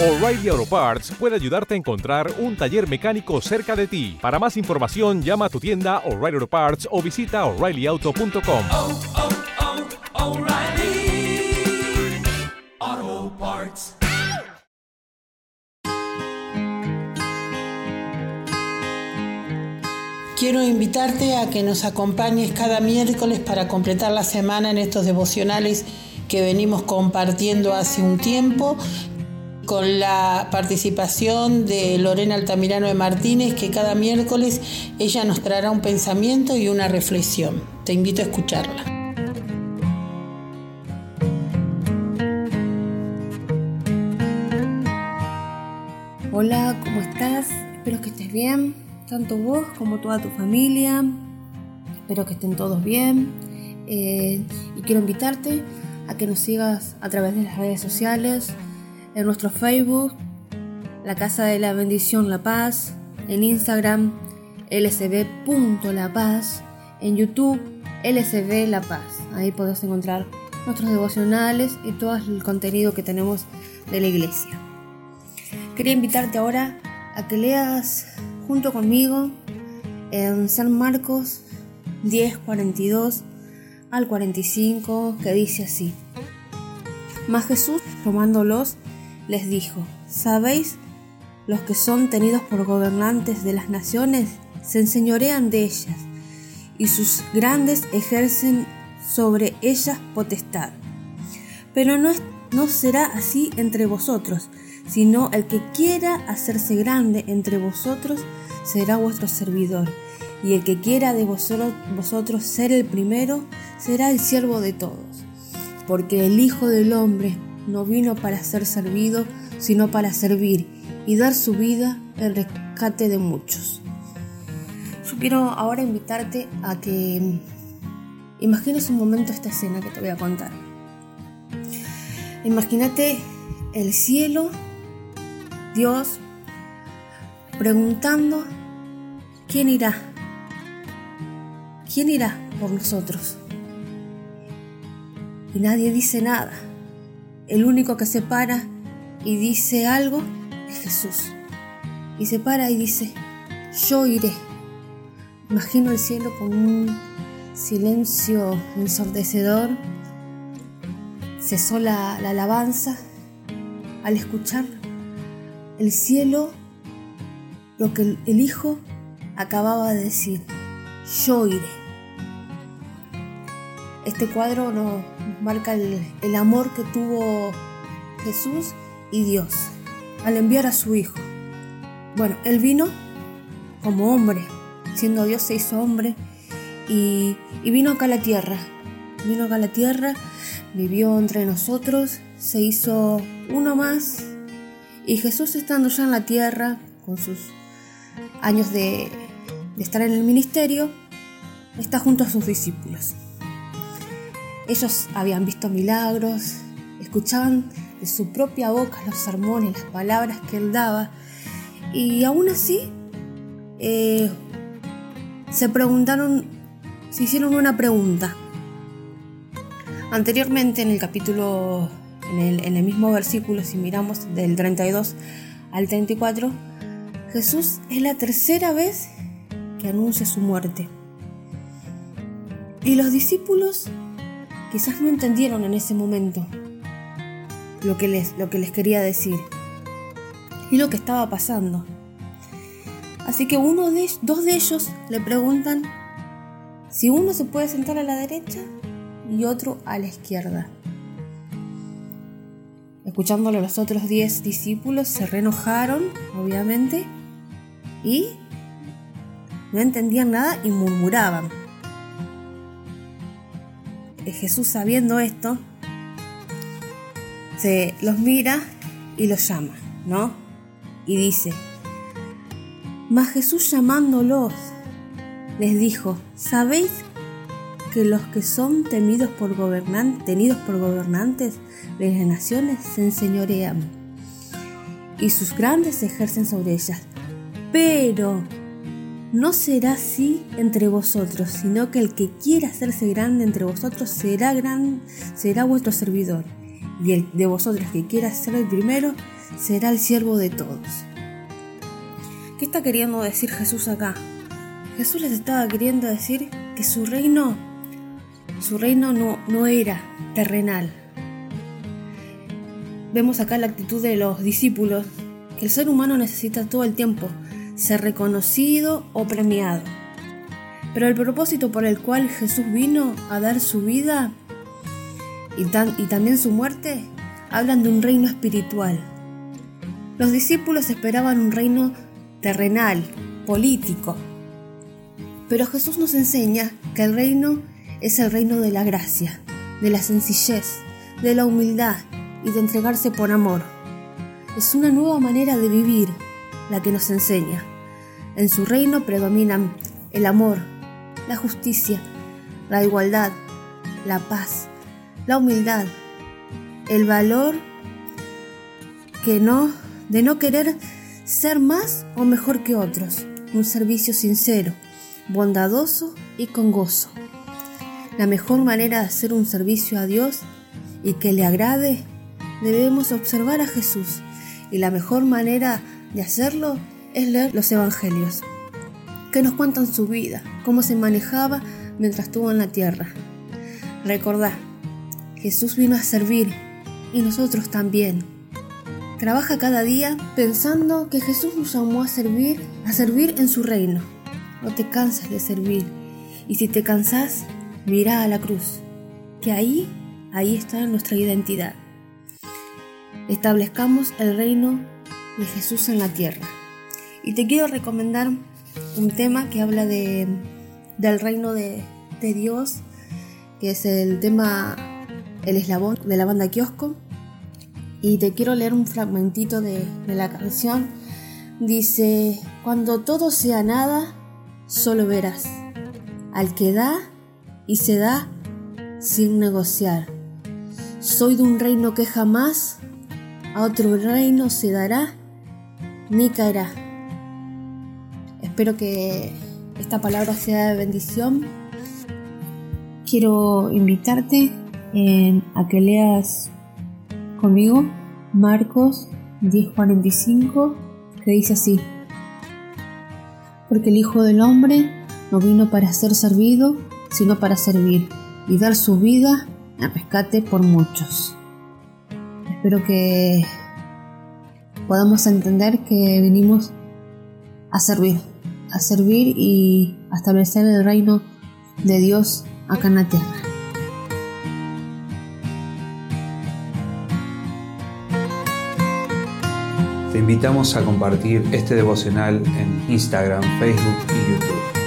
O'Reilly Auto Parts puede ayudarte a encontrar un taller mecánico cerca de ti. Para más información, llama a tu tienda O'Reilly Auto Parts o visita oreillyauto.com. oh, oh, O'Reilly Auto Parts. Quiero invitarte a que nos acompañes cada miércoles para completar la semana en estos devocionales que venimos compartiendo hace un tiempo con la participación de Lorena Altamirano de Martínez, que cada miércoles ella nos traerá un pensamiento y una reflexión. Te invito a escucharla. Hola, ¿cómo estás? Espero que estés bien, tanto vos como toda tu familia. Espero que estén todos bien. Eh, y quiero invitarte a que nos sigas a través de las redes sociales, en nuestro Facebook, La Casa de la Bendición La Paz, en Instagram, lcb.lapaz, en YouTube, lcb La Paz. Ahí podés encontrar nuestros devocionales y todo el contenido que tenemos de la iglesia. Quería invitarte ahora a que leas junto conmigo en San Marcos 10, 42 al 45, que dice así. Mas Jesús, tomándolos, les dijo, ¿sabéis? Los que son tenidos por gobernantes de las naciones se enseñorean de ellas, y sus grandes ejercen sobre ellas potestad. Pero no, es, no será así entre vosotros, sino el que quiera hacerse grande entre vosotros será vuestro servidor, y el que quiera de vosotros, vosotros ser el primero será el siervo de todos. Porque el Hijo del Hombre no vino para ser servido, sino para servir y dar su vida en rescate de muchos. Yo quiero ahora invitarte a que imagines un momento esta escena que te voy a contar. Imagínate el cielo, Dios, preguntando, ¿quién irá? ¿Quién irá por nosotros? Y nadie dice nada. El único que se para y dice algo es Jesús. Y se para y dice, yo iré. Imagino el cielo con un silencio ensordecedor. Cesó la, la alabanza al escuchar el cielo lo que el, el Hijo acababa de decir, yo iré. Este cuadro nos marca el, amor que tuvo Jesús y Dios al enviar a su Hijo. Bueno, Él vino como hombre, siendo Dios se hizo hombre y, vino acá a la tierra. Vino acá a la tierra, vivió entre nosotros, se hizo uno más y Jesús estando ya en la tierra con sus años de estar en el ministerio, está junto a sus discípulos. Ellos habían visto milagros, escuchaban de su propia boca los sermones, las palabras que él daba, y aún así eh, se preguntaron, se hicieron una pregunta. Anteriormente en el capítulo, en el, en el mismo versículo, si miramos del 32 al 34, Jesús es la tercera vez que anuncia su muerte. Y los discípulos quizás no entendieron en ese momento lo que les, lo que les quería decir y lo que estaba pasando. Así que uno de, dos de ellos le preguntan si uno se puede sentar a la derecha y otro a la izquierda. Escuchándolo los otros diez discípulos se reenojaron, obviamente, y no entendían nada y murmuraban. Jesús sabiendo esto, se los mira y los llama, ¿no? Y dice, mas Jesús llamándolos, les dijo, ¿sabéis que los que son temidos por gobernantes, tenidos por gobernantes de las naciones se enseñorean y sus grandes ejercen sobre ellas? Pero no será así entre vosotros, sino que el que quiera hacerse grande entre vosotros será gran, será vuestro servidor. Y el de vosotros que quiera ser el primero será el siervo de todos. ¿Qué está queriendo decir Jesús acá? Jesús les estaba queriendo decir que su reino, su reino no, no era terrenal. Vemos acá la actitud de los discípulos, que el ser humano necesita todo el tiempo ser reconocido o premiado. Pero el propósito por el cual Jesús vino a dar su vida y, y también su muerte hablan de un reino espiritual. Los discípulos esperaban un reino terrenal, político. Pero Jesús nos enseña que el reino es el reino de la gracia, de la sencillez, de la humildad y de entregarse por amor. Es una nueva manera de vivir la que nos enseña. En su reino predominan el amor, la justicia, la igualdad, la paz, la humildad, el valor que no de no querer ser más o mejor que otros, un servicio sincero, bondadoso y con gozo. La mejor manera de hacer un servicio a Dios y que le agrade, debemos observar a Jesús y la mejor manera de hacerlo es leer los evangelios, que nos cuentan su vida, cómo se manejaba mientras estuvo en la tierra. Recordá, Jesús vino a servir y nosotros también. Trabaja cada día pensando que Jesús nos llamó a servir, a servir en su reino. No te canses de servir. Y si te cansas, mira a la cruz, que ahí, ahí está nuestra identidad. Establezcamos el reino de Jesús en la tierra. Y te quiero recomendar un tema que habla de, del reino de, de Dios, que es el tema El eslabón de la banda Kiosco. Y te quiero leer un fragmentito de, de la canción. Dice, cuando todo sea nada, solo verás al que da y se da sin negociar. Soy de un reino que jamás a otro reino se dará ni caerá. Espero que esta palabra sea de bendición. Quiero invitarte eh, a que leas conmigo Marcos 10:45, que dice así, porque el Hijo del Hombre no vino para ser servido, sino para servir y dar su vida en rescate por muchos. Espero que podamos entender que venimos a servir, a servir y a establecer el reino de Dios acá en la tierra. Te invitamos a compartir este devocional en Instagram, Facebook y YouTube.